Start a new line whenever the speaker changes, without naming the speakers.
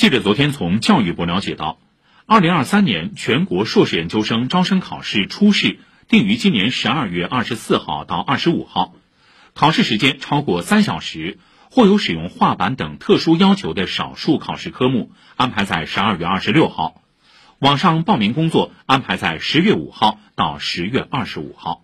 记者昨天从教育部了解到二零二三年全国硕士研究生招生考试初试定于今年十二月二十四号到二十五号。考试时间超过三小时或有使用画板等特殊要求的少数考试科目安排在十二月二十六号。网上报名工作安排在十月五号到十月二十五号。